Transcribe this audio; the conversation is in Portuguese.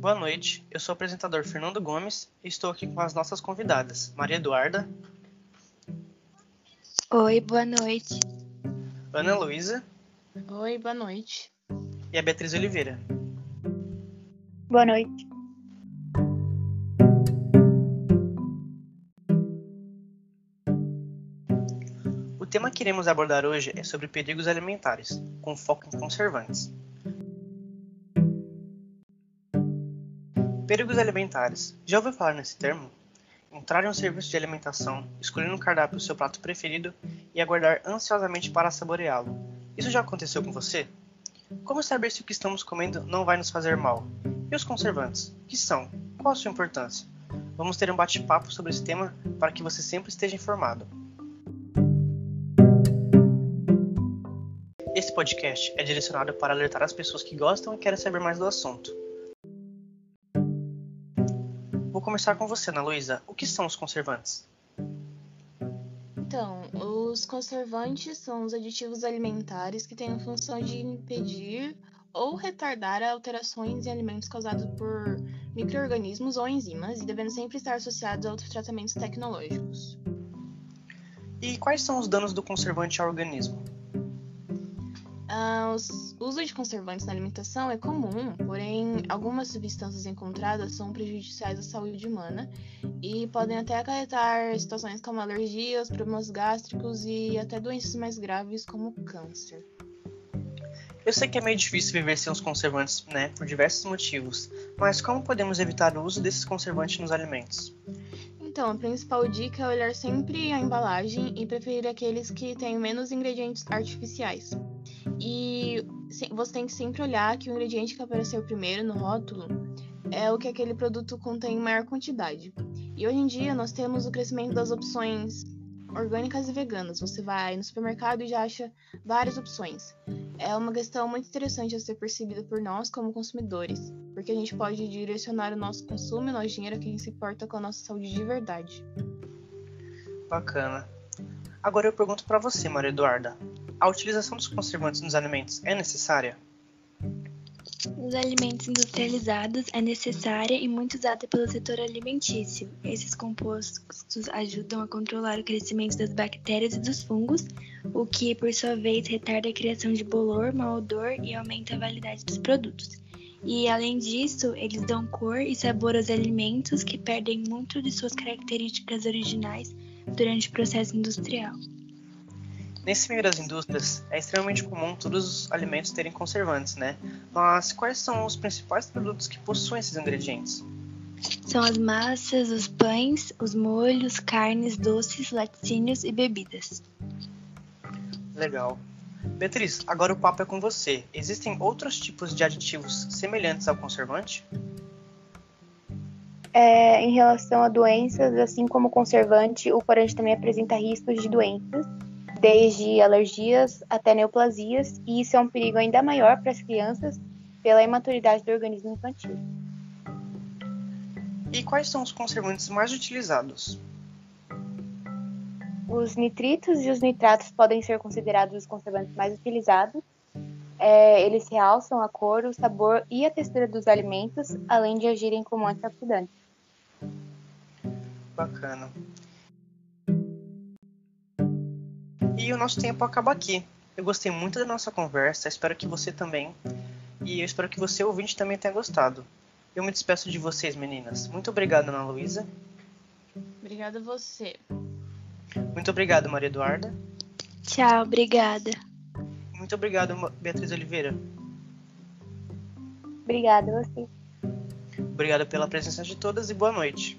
Boa noite, eu sou o apresentador Fernando Gomes e estou aqui com as nossas convidadas, Maria Eduarda. Oi, boa noite. Ana Luísa. Oi, boa noite. E a Beatriz Oliveira. Boa noite. O tema que iremos abordar hoje é sobre perigos alimentares, com foco em conservantes. Perigos alimentares. Já ouviu falar nesse termo? Entrar em um serviço de alimentação, escolher no cardápio o seu prato preferido e aguardar ansiosamente para saboreá-lo. Isso já aconteceu com você? Como saber se o que estamos comendo não vai nos fazer mal? E os conservantes? Que são? Qual a sua importância? Vamos ter um bate-papo sobre esse tema para que você sempre esteja informado. Esse podcast é direcionado para alertar as pessoas que gostam e querem saber mais do assunto. Vou começar com você, Ana Luísa. O que são os conservantes? Então, os conservantes são os aditivos alimentares que têm a função de impedir ou retardar alterações em alimentos causados por microorganismos ou enzimas e devendo sempre estar associados a outros tratamentos tecnológicos. E quais são os danos do conservante ao organismo? Uh, o uso de conservantes na alimentação é comum, porém, algumas substâncias encontradas são prejudiciais à saúde humana e podem até acarretar situações como alergias, problemas gástricos e até doenças mais graves como câncer. Eu sei que é meio difícil viver sem os conservantes, né, por diversos motivos, mas como podemos evitar o uso desses conservantes nos alimentos? Então, a principal dica é olhar sempre a embalagem e preferir aqueles que têm menos ingredientes artificiais. E você tem que sempre olhar que o ingrediente que apareceu primeiro no rótulo é o que aquele produto contém em maior quantidade. E hoje em dia nós temos o crescimento das opções orgânicas e veganas. Você vai no supermercado e já acha várias opções. É uma questão muito interessante a ser percebida por nós como consumidores, porque a gente pode direcionar o nosso consumo e o nosso dinheiro a quem se importa com a nossa saúde de verdade. Bacana. Agora eu pergunto para você, Maria Eduarda. A utilização dos conservantes nos alimentos é necessária? Nos alimentos industrializados é necessária e muito usada pelo setor alimentício. Esses compostos ajudam a controlar o crescimento das bactérias e dos fungos, o que, por sua vez, retarda a criação de bolor, mau odor e aumenta a validade dos produtos. E, além disso, eles dão cor e sabor aos alimentos que perdem muito de suas características originais durante o processo industrial. Nesse meio das indústrias, é extremamente comum todos os alimentos terem conservantes, né? Mas quais são os principais produtos que possuem esses ingredientes? São as massas, os pães, os molhos, carnes, doces, laticínios e bebidas. Legal. Beatriz, agora o papo é com você. Existem outros tipos de aditivos semelhantes ao conservante? É, em relação a doenças, assim como o conservante, o corante também apresenta riscos de doenças desde alergias até neoplasias, e isso é um perigo ainda maior para as crianças pela imaturidade do organismo infantil. E quais são os conservantes mais utilizados? Os nitritos e os nitratos podem ser considerados os conservantes mais utilizados. É, eles realçam a cor, o sabor e a textura dos alimentos, além de agirem como antioxidantes. Bacana. E o nosso tempo acaba aqui. Eu gostei muito da nossa conversa, espero que você também. E eu espero que você, ouvinte, também tenha gostado. Eu me despeço de vocês, meninas. Muito obrigado, Ana Luísa. Obrigada a você. Muito obrigado, Maria Eduarda. Tchau, obrigada. Muito obrigado, Beatriz Oliveira. Obrigada a você. Obrigado pela presença de todas e boa noite.